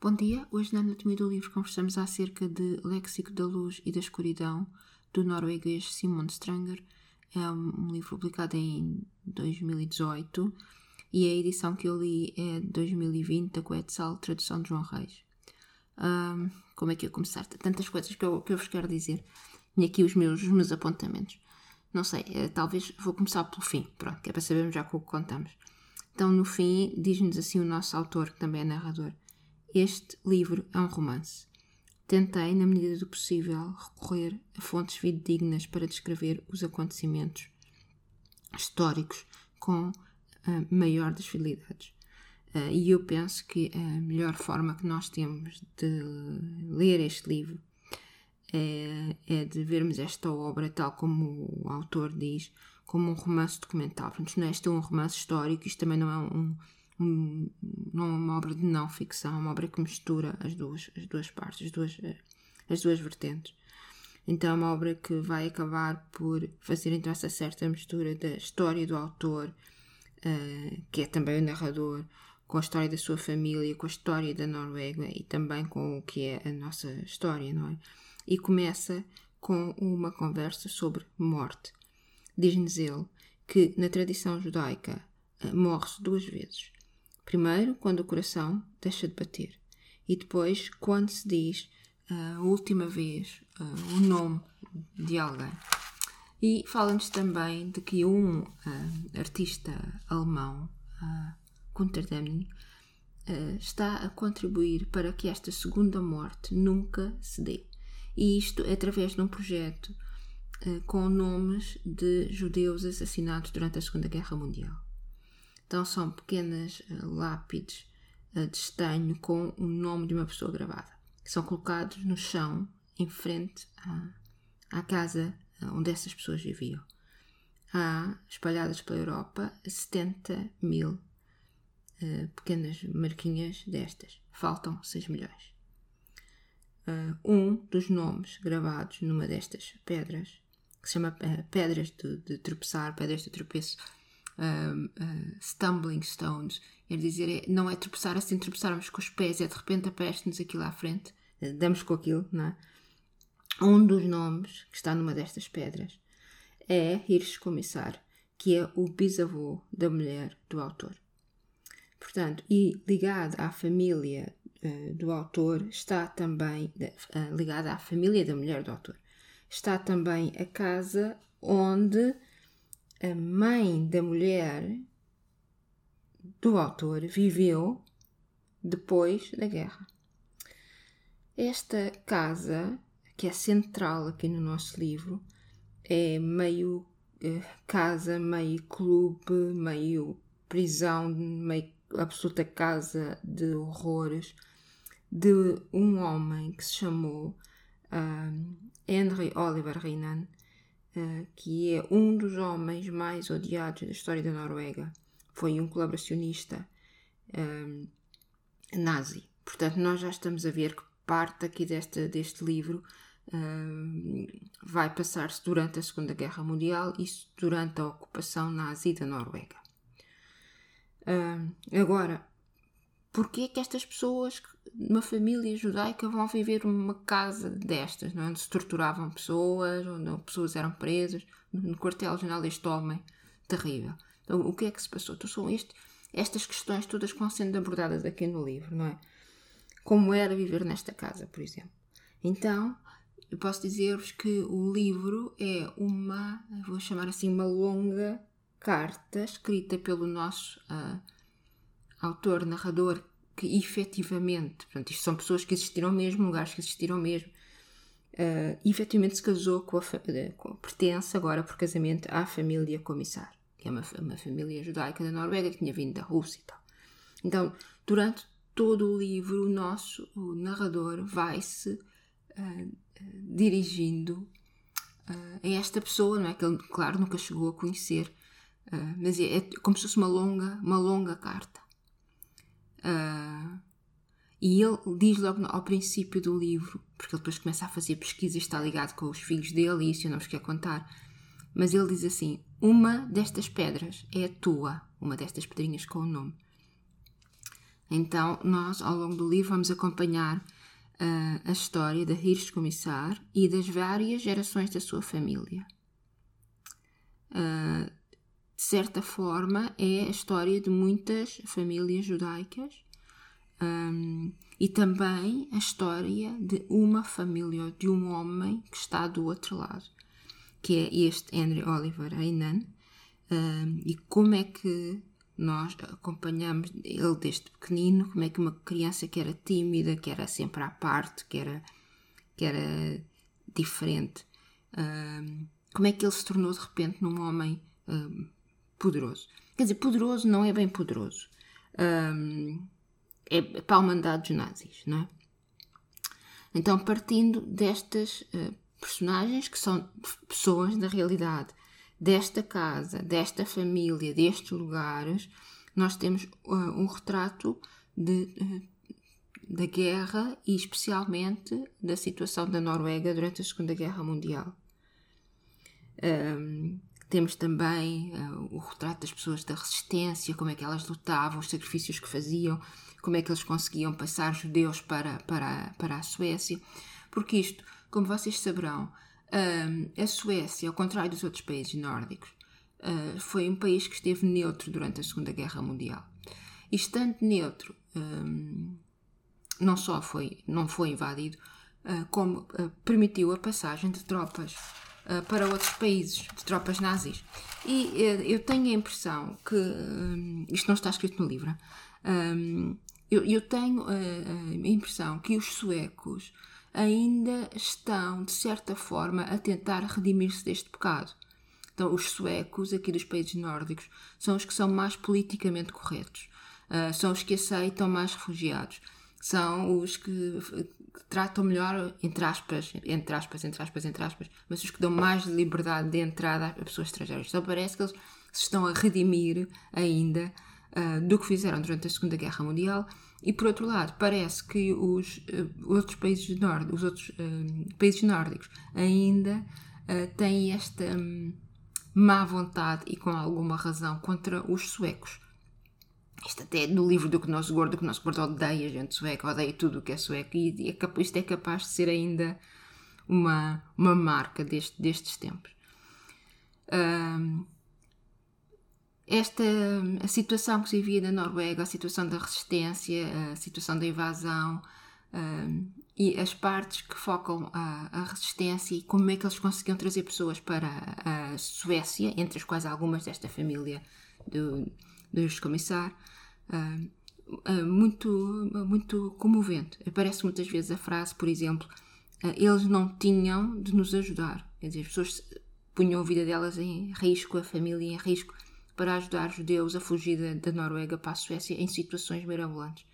Bom dia, hoje na Anatomia do Livro conversamos acerca de Léxico da Luz e da Escuridão, do norueguês Simon Stranger. É um livro publicado em 2018 e a edição que eu li é de 2020, da Quetzal, tradução de João Reis. Um, como é que eu começar? Tantas coisas que eu, que eu vos quero dizer. E aqui os meus, os meus apontamentos. Não sei, é, talvez vou começar pelo fim, pronto, que é para sabermos já o que contamos. Então, no fim, diz-nos assim o nosso autor, que também é narrador. Este livro é um romance. Tentei, na medida do possível, recorrer a fontes fidedignas para descrever os acontecimentos históricos com a maior das fidelidades. Uh, e eu penso que a melhor forma que nós temos de ler este livro é, é, de vermos esta obra, tal como o autor diz, como um romance documental. Portanto, não é, este é um romance histórico, isto também não é um, um, é uma obra de não ficção, é uma obra que mistura as duas, as duas partes, as duas, eh, as duas vertentes. Então é uma obra que vai acabar por fazer então essa certa mistura da história do autor, uh, que é também o narrador, com a história da sua família, com a história da Noruega e também com o que é a nossa história, não é? E começa com uma conversa sobre morte. Diz-nos ele que na tradição judaica uh, morre-se duas vezes. Primeiro, quando o coração deixa de bater, e depois, quando se diz uh, a última vez uh, o nome de alguém. E fala-nos também de que um uh, artista alemão, uh, Gunther está a contribuir para que esta segunda morte nunca se dê. E isto é através de um projeto com nomes de judeus assassinados durante a Segunda Guerra Mundial. Então são pequenas uh, lápides uh, de estanho com o nome de uma pessoa gravada, que são colocados no chão em frente à, à casa uh, onde essas pessoas viviam. Há, espalhadas pela Europa, 70 mil pequenas marquinhas destas. Faltam 6 milhões. um dos nomes gravados numa destas pedras, que se chama pedras de, de tropeçar, pedras de tropeço, uh, stumbling stones. Quer dizer, é, não é tropeçar assim, tropeçarmos com os pés, é de repente aparece-nos aquilo à frente, damos com aquilo, não é? Um dos nomes que está numa destas pedras é Hirsch Comissar, que é o bisavô da mulher do autor. Portanto, e ligado à família uh, do autor está também, uh, ligada à família da mulher do autor, está também a casa onde a mãe da mulher do autor viveu depois da guerra. Esta casa, que é central aqui no nosso livro, é meio eh, casa, meio clube, meio prisão, meio absoluta casa de horrores de um homem que se chamou uh, Henry Oliver Renan que é um dos homens mais odiados da história da Noruega. Foi um colaboracionista um, eh, nazi. Portanto, nós já estamos a ver que parte aqui deste, deste livro um, vai passar-se durante a Segunda Guerra Mundial e durante a ocupação nazi da Noruega. Um, agora, porquê que estas pessoas numa família judaica vão viver numa casa destas, não é? onde se torturavam pessoas, onde pessoas eram presas, no quartel-general deste homem terrível. Então, o que é que se passou? Então, são este, estas questões todas que vão sendo abordadas aqui no livro, não é? Como era viver nesta casa, por exemplo. Então, eu posso dizer-vos que o livro é uma, vou chamar assim, uma longa carta escrita pelo nosso uh, autor, narrador, que efetivamente, portanto, isto são pessoas que existiram mesmo, lugares que existiram mesmo, uh, efetivamente se casou com a, com, pertence agora por casamento à família Comissar, que é uma, uma família judaica da Noruega que tinha vindo da Rússia e tal. Então, durante todo o livro, o nosso o narrador vai-se uh, dirigindo uh, a esta pessoa, não é? Que ele, claro, nunca chegou a conhecer, uh, mas é, é, como se fosse uma longa, uma longa carta. Uh, e ele diz logo ao princípio do livro, porque ele depois começa a fazer pesquisa e está ligado com os filhos dele, e isso eu não vos quero contar. Mas ele diz assim: Uma destas pedras é a tua, uma destas pedrinhas com o nome. Então, nós, ao longo do livro, vamos acompanhar uh, a história da Hirsch Comissar e das várias gerações da sua família. Uh, de certa forma, é a história de muitas famílias judaicas um, e também a história de uma família, de um homem que está do outro lado, que é este Henry Oliver Einan, um, e como é que nós acompanhamos ele desde pequenino, como é que uma criança que era tímida, que era sempre à parte, que era, que era diferente, um, como é que ele se tornou de repente num homem um, poderoso. Quer dizer, poderoso não é bem poderoso. Um, é para a humanidade dos nazis, não é? Então, partindo destas uh, personagens que são pessoas da realidade, desta casa, desta família, destes lugares, nós temos uh, um retrato de, uh, da guerra e especialmente da situação da Noruega durante a Segunda Guerra Mundial. Um, temos também uh, o retrato das pessoas da resistência, como é que elas lutavam, os sacrifícios que faziam, como é que eles conseguiam passar judeus para, para, para a Suécia. Porque isto, como vocês saberão, a Suécia, ao contrário dos outros países nórdicos, uh, foi um país que esteve neutro durante a Segunda Guerra Mundial. E estando neutro, um, não só foi, não foi invadido, uh, como uh, permitiu a passagem de tropas para outros países, de tropas nazis. E eu tenho a impressão que, um, isto não está escrito no livro, eu, eu, tenho a impressão que os suecos ainda estão, de certa forma, a tentar redimir-se deste pecado. Então, os suecos, aqui dos países nórdicos, são os que são mais politicamente corretos, uh, são os que aceitam mais refugiados, são os que tratam melhor, entre aspas, entre aspas, entre aspas, entre aspas, mas os que dão mais liberdade de entrada a pessoas estrangeiras. Então, parece que eles se estão a redimir ainda uh, do que fizeram durante a Segunda Guerra Mundial e por outro lado, parece que os uh, outros países nórdicos, os outros uh, países nórdicos ainda têm esta um, má vontade e com alguma razão contra os suecos. Isto até é no livro do que nosso gordo, que nosso gordo odeia a gente sueca, odeia tudo o que é sueco, e é, isto é capaz de ser ainda uma, uma marca deste, destes tempos. Um, esta a situação que se vivia na Noruega, a situação da resistência, a situação da invasão um, e as partes que focam a, a, resistência e como é que eles conseguiam trazer pessoas para a Suécia, entre as quais algumas desta família do, dos comissar, um, muito, muito comovente. Aparece muitas vezes a frase, por exemplo, eles não tinham de nos ajudar. Quer dizer, as pessoas punham a vida delas em risco, a família em risco, para ajudar judeus a fugir da Noruega para a Suécia em situações mirabolantes.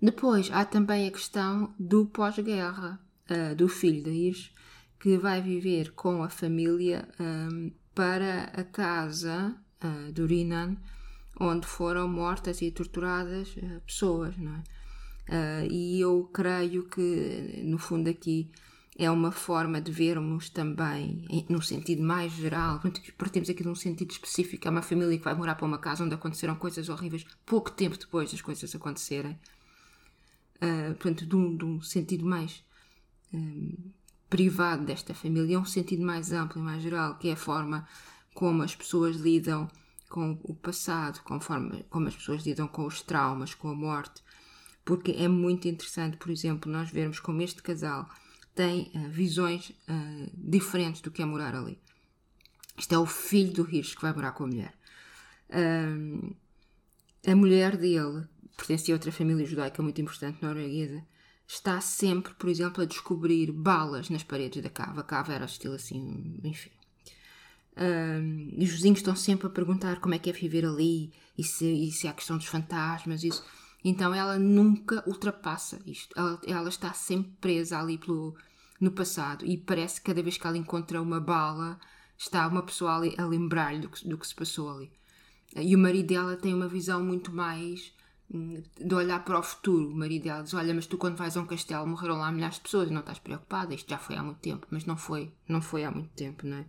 Depois há também a questão do pós-guerra, uh, do filho da Iris, que vai viver com a família um, para a casa uh, do Rinan, onde foram mortas e torturadas uh, pessoas. Não é? e eu creio que, no fundo, aqui é uma forma de vermos também, num sentido mais geral, partimos aqui de um sentido específico, é uma família que vai morar para uma casa onde aconteceram coisas horríveis pouco tempo depois das coisas acontecerem. Uh, portanto, de um, de um, sentido mais um, privado desta família, é um sentido mais amplo e mais geral, que é a forma como as pessoas lidam com o passado, conforme como as pessoas lidam com os traumas, com a morte, porque é muito interessante, por exemplo, nós vermos como este casal tem uh, visões uh, diferentes do que é morar ali. Isto é o filho do Hirsch que vai morar com a mulher. Um, a mulher dele pertencia a outra família judaica muito importante norueguesa. Está sempre, por exemplo, a descobrir balas nas paredes da cava. A cava era estilo assim, enfim. Um, os vizinhos estão sempre a perguntar como é que é viver ali e se, e se há questão dos fantasmas. Isso. Então ela nunca ultrapassa isto. Ela, ela está sempre presa ali pelo, no passado e parece que cada vez que ela encontra uma bala está uma pessoa ali a lembrar-lhe do do que se passou ali. E o marido dela tem uma visão muito mais hum, de olhar para o futuro. O marido dela diz: Olha, mas tu quando vais a um castelo morreram lá milhares de pessoas e não estás preocupada. Isto já foi há muito tempo, mas não foi, não foi há muito tempo, não é?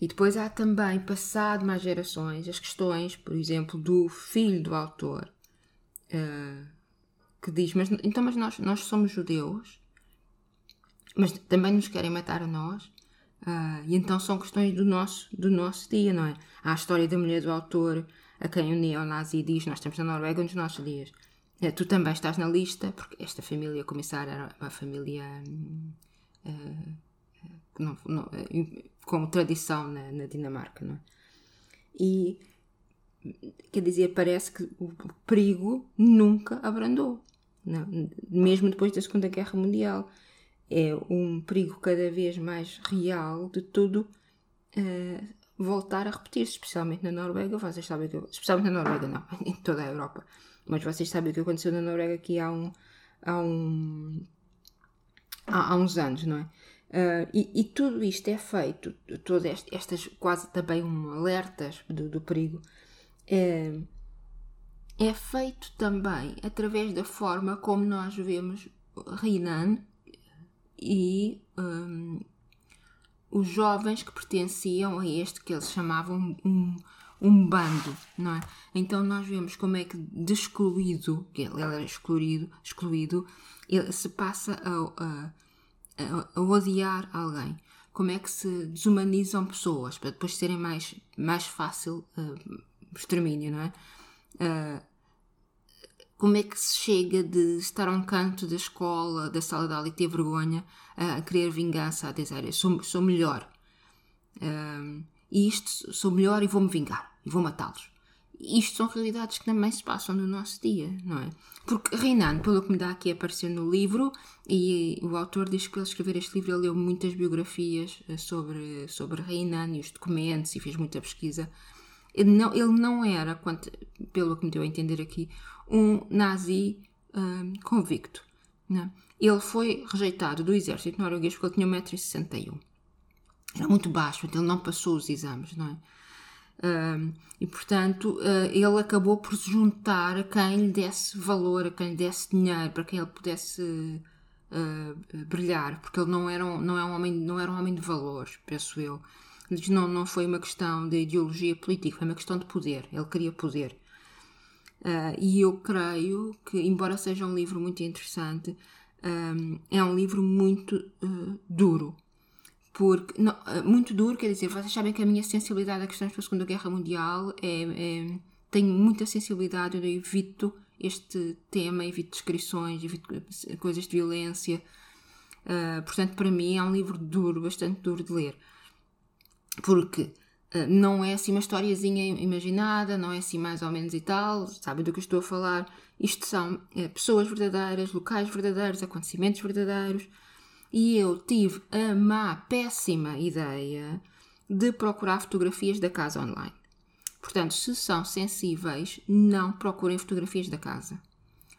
E depois há também, passado mais gerações, as questões, por exemplo, do filho do autor, uh, que diz: Mas então, mas nós, nós somos judeus, mas também nos querem matar a nós. Uh, e então são questões do nosso, do nosso dia, não é? Há a história da mulher do autor, a quem o neonazi diz: Nós estamos na Noruega nos nossos dias. Uh, tu também estás na lista, porque esta família comissária era uma família. Uh, não, não, como tradição na, na, Dinamarca, não é? E quer dizer, parece que o perigo nunca abrandou, não? mesmo depois da Segunda Guerra Mundial. É um perigo cada vez mais real de tudo uh, voltar a repetir-se, especialmente na Noruega. Vocês sabem que, especialmente na Noruega, não, em toda a Europa, mas vocês sabem o que aconteceu na Noruega aqui há um, há um há, há uns anos, não é? Uh, e, e, tudo isto é feito, todas estas quase também um alertas do, do perigo, é, é, feito também através da forma como nós vemos Renan e um, os jovens que pertenciam a este que eles chamavam um, um bando, não é? Então nós vemos como é que de excluído, que ele era excluído, excluído ele se passa a, a a, odiar alguém? Como é que se desumanizam pessoas para depois serem mais, mais fácil uh, extermínio, não é? Uh, como é que se chega de estar a um canto da escola, da sala de aula e ter vergonha a querer vingança, a dizer sou, sou melhor uh, e isto sou melhor e vou-me vingar e vou matá-los isto são realidades que também se passam no nosso dia, não é? Porque Reinan, pelo que me dá aqui, apareceu no livro e o autor diz que, ao escrever este livro, ele leu muitas biografias eh, sobre, sobre Reinan e os documentos e fez muita pesquisa. Ele não, ele não era, quanto, pelo que me deu a entender aqui, um nazi um, convicto. Não? É? Ele foi rejeitado do exército norueguês porque ele tinha 1,61m. Era muito baixo, então ele não passou os exames, não é? Uh, e portanto uh, ele acabou por se juntar a quem lhe desse valor, a quem lhe desse dinheiro, para quem ele pudesse uh, brilhar, porque ele não era, um, não, é um homem, não era um homem de valores, penso eu. Não, não foi uma questão de ideologia política, foi uma questão de poder. Ele queria poder. Ah, e eu creio que, embora seja um livro muito interessante, é um livro muito duro porque não, eh, muito duro, quer dizer, vocês sabem que a minha sensibilidade a questões da Segunda Guerra Mundial é, é tenho muita sensibilidade, eu evito este tema, evito descrições, evito coisas de violência. Uh, portanto, para mim é um livro duro, bastante duro de ler. Porque uh, não é assim uma historiazinha imaginada, não é assim mais ou menos e tal, sabem do que estou a falar. Isto são uh, pessoas verdadeiras, locais verdadeiros, acontecimentos verdadeiros e eu tive a má, péssima ideia de procurar fotografias da casa online. Portanto, se são sensíveis, não procurem fotografias da casa.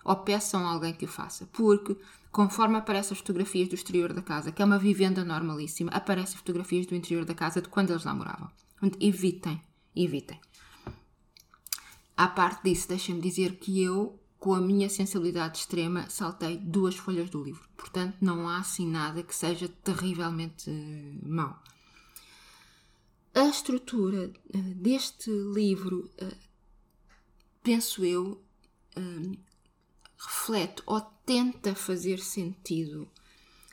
Ou peçam a alguém que o faça, porque conforme aparecem as fotografias do exterior da casa, que é uma vivenda normalíssima, aparecem fotografias do interior da casa de quando eles namoravam. Portanto, evitem, evitem. À parte disso, deixem-me dizer que eu com a minha sensibilidade extrema, saltei duas folhas do livro. Portanto, não há assim nada que seja terrivelmente uh, mau. A estrutura uh, deste livro, uh, penso eu, reflete ou tenta fazer sentido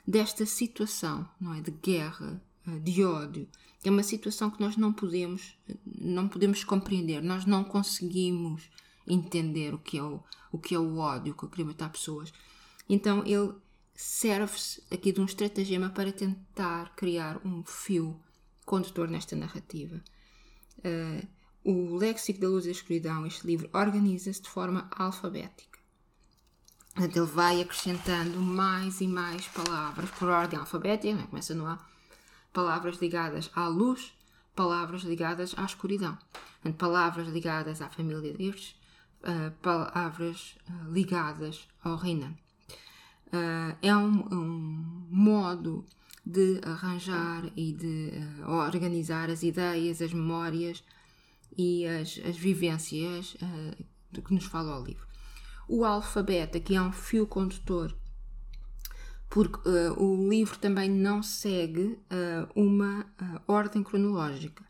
desta situação, não é, de guerra, de ódio. É uma situação que nós não podemos, não podemos compreender. Nós não conseguimos entender o que é o, o, que é o ódio, que eu matar pessoas. Então ele serve-se aqui de um estratagema para tentar criar um fio condutor nesta narrativa. Uh, o Léxico da Luz e da Escuridão, este livro, organiza-se de forma alfabética. Ele vai acrescentando mais e mais palavras por ordem alfabética, né? começa no A, palavras ligadas à luz, palavras ligadas à escuridão. Portanto, palavras ligadas à família destes, uh, palavras uh, ligadas ao Renan. Uh, é um, um, modo de arranjar e de organizar as ideias, as memórias e as, as vivências do que nos fala o livro. O alfabeto aqui é um fio condutor porque uh, o livro também não segue uh, uma uh, ordem cronológica.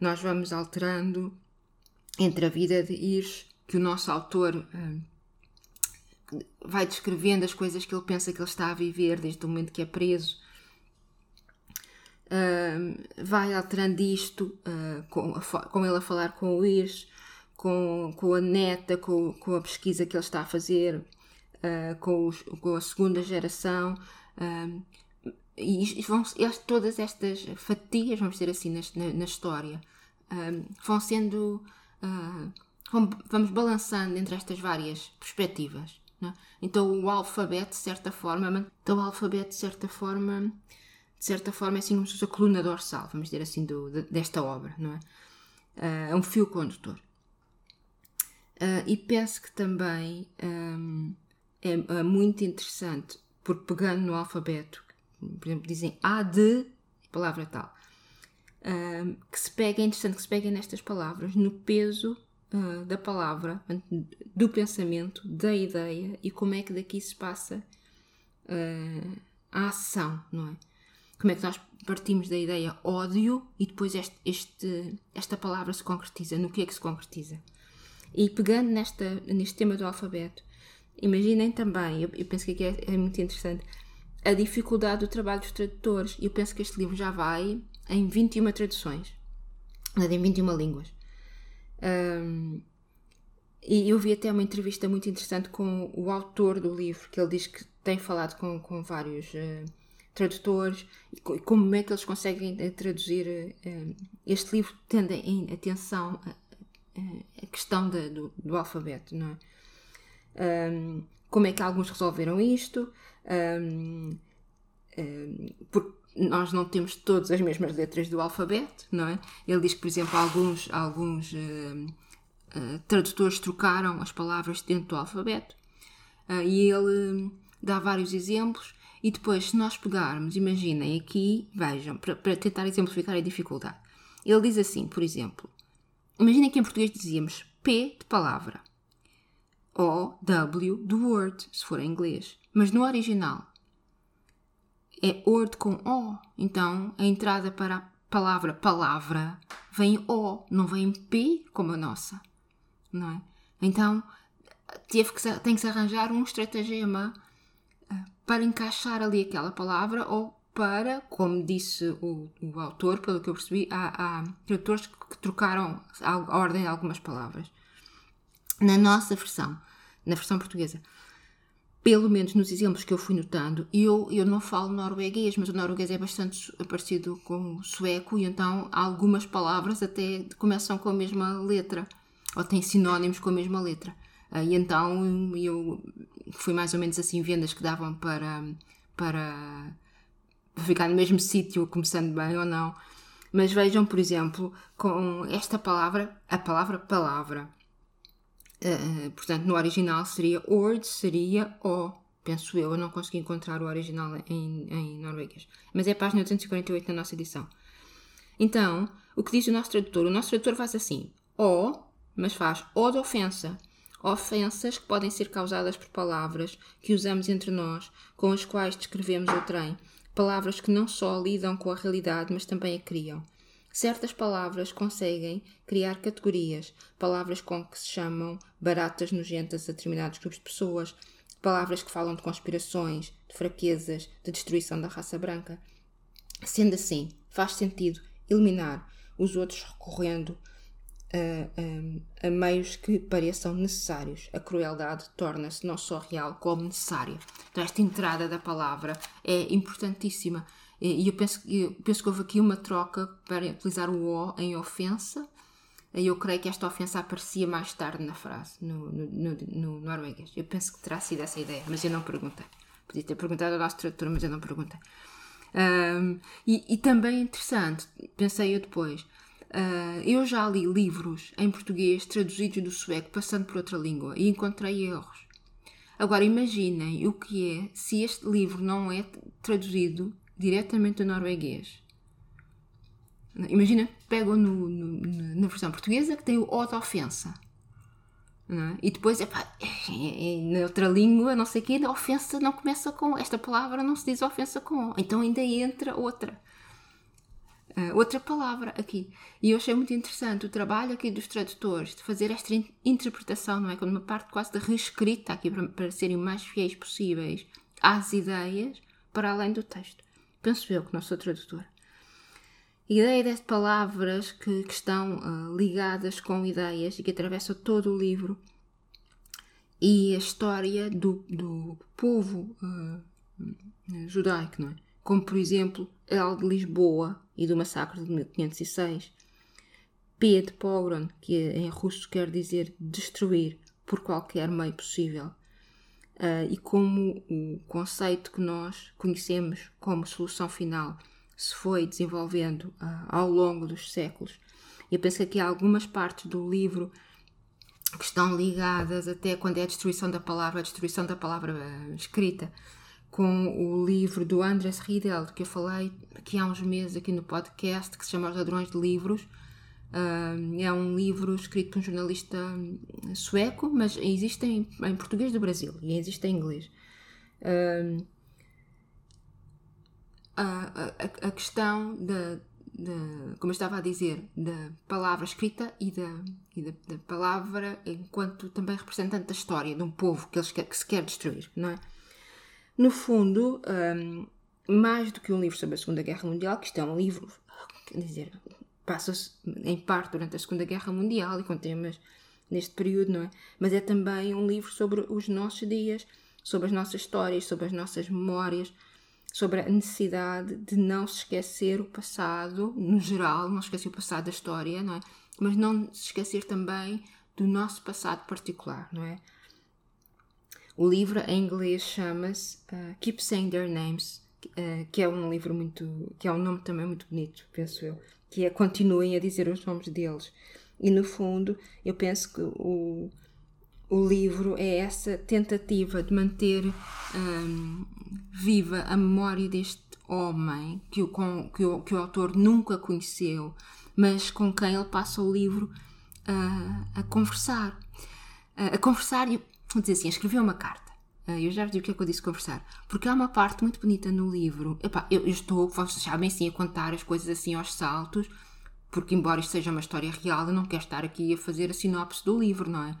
Nós vamos alterando entre a vida de Ires, que o nosso autor vai descrevendo as coisas que ele pensa que ele está a viver desde o momento que é preso. vai alterando isto com, com ele a falar com o Ires, com, com a neta, com, com a pesquisa que ele está a fazer uh, com, os, com, a segunda geração. Uh, e vão, todas estas fatias, vamos dizer assim, na, na história, uh, vão sendo. Vão, vamos balançando entre estas várias perspectivas. É? Então o alfabeto, de certa forma, então o alfabeto, de certa forma, de certa forma, é assim como se fosse a coluna dorsal, vamos dizer assim, do, desta obra, não é? é um fio condutor. Uh, e penso que também um, é, é muito interessante, porque pegando no alfabeto, por exemplo, dizem A de palavra tal, uh, que se pega, é interessante que se peguem nestas palavras, no peso uh, da palavra, do pensamento, da ideia e como é que daqui se passa uh, a ação, não é? Como é que nós partimos da ideia ódio e depois este, este, esta palavra se concretiza, no que é que se concretiza? E pegando nesta, neste tema do alfabeto, Imaginem também, eu, eu penso que aqui é, é, muito interessante, a dificuldade do trabalho dos tradutores. Eu penso que este livro já vai em 21 traduções, em 21 línguas. Um, e eu vi até uma entrevista muito interessante com o autor do livro, que ele diz que tem falado com, com vários uh, tradutores e como é que eles conseguem uh, traduzir uh, este livro, tendo em atenção a, a questão de, do, do alfabeto, não é? um, como é que alguns resolveram isto, um, um, porque nós não temos todas as mesmas letras do alfabeto, não é? Ele diz que, por exemplo, alguns, alguns uh, uh, tradutores trocaram as palavras dentro do alfabeto uh, e ele dá vários exemplos. E depois, se nós pegarmos, imaginem aqui, vejam, para, para tentar exemplificar a dificuldade. Ele diz assim, por exemplo, imaginem que em português dizíamos P de palavra. O, W do word, se for em inglês. Mas no original é word com O. Então a entrada para a palavra palavra vem O, não vem P como a nossa. Não é? Então teve que, tem que se arranjar um estratagema eh, para encaixar ali aquela palavra ou para, como disse o, o autor, pelo que eu percebi, há, há tradutores que trocaram a ordem de algumas palavras na nossa versão, na versão portuguesa. Pelo menos nos exemplos que eu fui notando, eu, eu não falo norueguês, mas o norueguês é bastante parecido com o sueco, e então algumas palavras até começam com a mesma letra, ou têm sinónimos com a mesma letra. Ah, e então eu fui mais ou menos assim vendo as que davam para, para ficar no mesmo sítio, começando bem ou não. Mas vejam, por exemplo, com esta palavra, a palavra palavra. Uh, portanto, no original seria ord, seria o, penso eu, eu não consegui encontrar o original em, em norueguês. Mas é a página 848 na nossa edição. Então, o que diz o nosso tradutor? O nosso tradutor faz assim, o, mas faz o de ofensa. Ofensas que podem ser causadas por palavras que usamos entre nós, com as quais descrevemos o trem. Palavras que não só lidam com a realidade, mas também a criam. Certas palavras conseguem criar categorias, palavras com que se chamam baratas nojentas a determinados grupos de pessoas, palavras que falam de conspirações, de fraquezas, de destruição da raça branca. Sendo assim, faz sentido eliminar os outros recorrendo a, a, a meios que pareçam necessários. A crueldade torna-se não só real como necessária. Então, esta entrada da palavra é importantíssima e eu penso, eu penso que houve aqui uma troca para utilizar o O em ofensa. E eu creio que esta ofensa aparecia mais tarde na frase, no, no, no, no norueguês. Eu penso que terá sido essa ideia, mas eu não perguntei. Podia ter perguntado ao nosso tradutor, mas eu não perguntei. Um, e, e, também é interessante, pensei eu depois, uh, eu já li livros em português traduzidos do sueco, passando por outra língua, e encontrei erros. Agora imaginem o que é se este livro não é traduzido diretamente do norueguês. Imagina, pegam no, no, na versão portuguesa que tem o O de ofensa. É? E depois, epá, na outra língua, não sei o quê, a ofensa não começa com. Esta palavra não se diz ofensa com. Então ainda entra outra. Uh, outra palavra aqui. E eu achei muito interessante o trabalho aqui dos tradutores de fazer esta in interpretação, não é? Quando uma parte quase de reescrita aqui para, para serem o mais fiéis possíveis às ideias para além do texto. Penso eu que não sou tradutora. A ideia de palavras que, que estão uh, ligadas com ideias e que atravessam todo o livro e a história do, do povo uh, judaico, não é? Como, por exemplo, El de Lisboa e do massacre de 1506. P de pogrom, que em russo quer dizer destruir por qualquer meio possível. Uh, e como o conceito que nós conhecemos como solução final se foi desenvolvendo uh, ao longo dos séculos. Eu penso que aqui há algumas partes do livro que estão ligadas até quando é a destruição da palavra, a destruição da palavra uh, escrita, com o livro do Andres Riedel, que eu falei aqui há uns meses aqui no podcast, que se chama Os Ladrões de Livros. É um livro escrito por um jornalista sueco, mas existe em, em português do Brasil e existe em inglês. A, a, a questão da, da, como eu estava a dizer, da palavra escrita e da, e da, da, palavra enquanto também representante da história de um povo que, eles quer, que se quer destruir, não é? No fundo, um, mais do que um livro sobre a Segunda Guerra Mundial, que isto é um livro, quer dizer, passa-se em parte durante a Segunda Guerra Mundial e com temas neste período, não é? Mas é também um livro sobre os nossos dias, sobre as nossas histórias, sobre as nossas memórias, sobre a necessidade de não se esquecer o passado, no geral, não esquecer o passado da história, não é? Mas não se esquecer também do nosso passado particular, não é? O livro em inglês chama-se uh, Keep Saying Their Names, uh, que é um livro muito, que é um nome também muito bonito, penso eu, que é continuem a dizer os nomes deles. E no fundo, eu penso que o, o livro é essa tentativa de manter um, viva a memória deste homem que o, que, o, que o autor nunca conheceu, mas com quem ele passa o livro uh, a conversar. Uh, a conversar e, dizer assim, a escrever uma carta. Uh, eu já vos digo o que é que eu disse conversar. Porque há uma parte muito bonita no livro. Epá, eu, eu estou, vocês sabem, assim, a contar as coisas assim aos saltos, porque embora isto seja uma história real, eu não quero estar aqui a fazer a sinopse do livro, não é?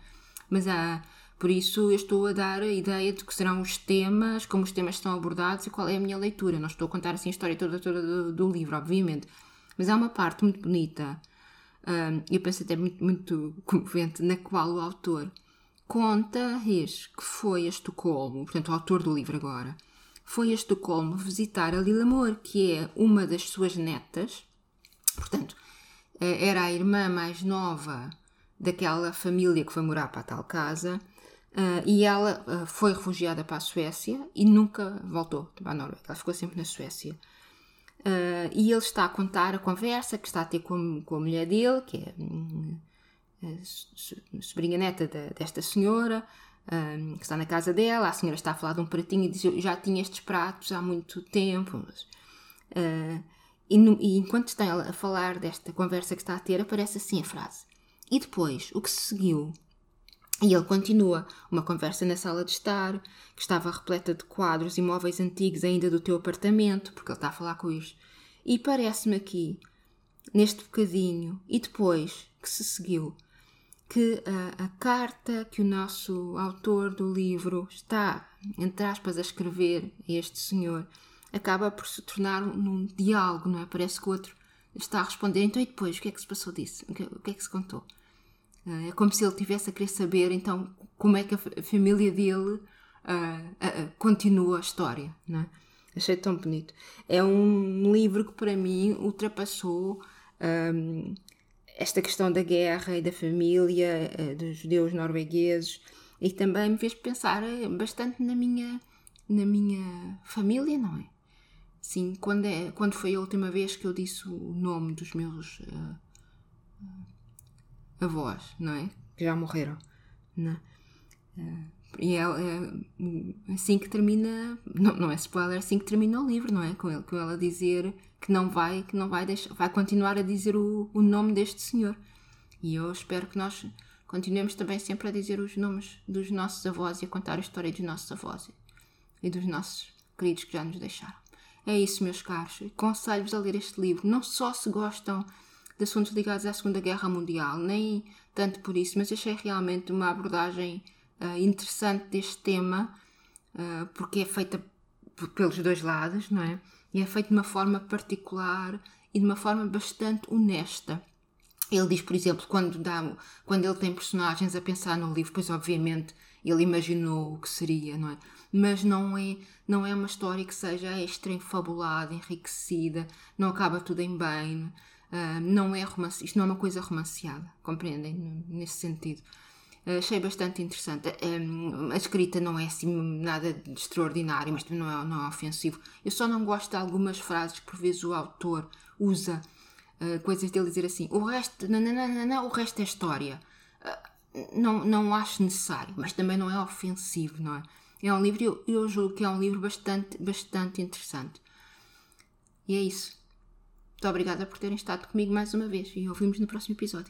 Mas há. Por isso eu estou a dar a ideia de que serão os temas, como os temas estão abordados e qual é a minha leitura. Não estou a contar assim a história toda, toda do, do livro, obviamente. Mas há uma parte muito bonita, um, eu penso até muito, muito comovente, na qual o autor conta Reis que foi a Estocolmo, portanto o autor do livro agora, foi a Estocolmo visitar a Lila Moore, que é uma das suas netas, portanto eh, era a irmã mais nova daquela família que foi morar para a tal casa. Uh, e ela uh, foi refugiada para a Suécia e nunca voltou para a Noruega. Ela ficou sempre na Suécia. E ele está a contar a conversa que está a ter com, com a mulher dele, que é um, sobrinha neta de, desta senhora, um, que está na casa dela. A senhora está a falar de um pratinho e diz: Eu já tinha estes pratos há muito tempo. E, no, e, enquanto está ela a falar desta conversa que está a ter, aparece assim a frase: e depois, o que se seguiu? E ele continua, uma conversa na sala de estar, que estava repleta de quadros e móveis antigos ainda do teu apartamento, porque ele está a falar com isso. E parece-me aqui, neste bocadinho, e depois que se seguiu, que a, a, carta que o nosso autor do livro está, entre aspas, a escrever a este senhor, acaba por se tornar num diálogo, não é? Parece que o outro está a responder, então e depois, o que é que se passou disso? O que, o que é que se contou? Eh, é como se ele tivesse a querer saber, então, como é que a família dele uh, uh, continua a história. Não é? Achei tão bonito. É um livro que, para mim, ultrapassou um, esta questão da guerra e da família, uh, dos judeus noruegueses, e também me fez pensar bastante na minha, na minha família, não é? Sim, quando, é, quando foi a última vez que eu disse o nome dos meus avós, não é? Que já morreram, não? Uh, e é, é, assim que termina, não, não é spoiler, assim que termina o livro, não é? Com, ele, com ela dizer que não vai, que não vai deixar, vai continuar a dizer o, o nome deste senhor. E eu espero que nós continuemos também sempre a dizer os nomes dos nossos avós e a contar a história dos nossos avós e dos nossos queridos que já nos deixaram. É isso, meus caros. Aconselho-vos a ler este livro, não só se gostam de assuntos ligados à Segunda Guerra Mundial, nem tanto por isso, mas achei realmente uma abordagem uh, interessante deste tema, uh, porque é feita pelos dois lados, não é? E é feita de uma forma particular e de uma forma bastante honesta. Ele diz, por exemplo, quando, dá, quando ele tem personagens a pensar no livro, pois obviamente ele imaginou o que seria, não é? Mas não é, não é uma história que seja extra enfabulada, enriquecida, não acaba tudo em bem, uh, não é romance, isto não é uma coisa romanceada, compreendem? Nesse sentido. Uh, achei bastante interessante. Um, a escrita não é assim nada de extraordinário, mas não é, não é ofensivo. Eu só não gosto de algumas frases que por vezes o autor usa uh, coisas dele dizer assim: o resto, não, o resto é história. Uh, não, não acho necessário, mas também não é ofensivo, não é? É um livro, eu, eu julgo que é um livro bastante, bastante interessante. E é isso. Muito obrigada por terem estado comigo mais uma vez e ouvimos no próximo episódio.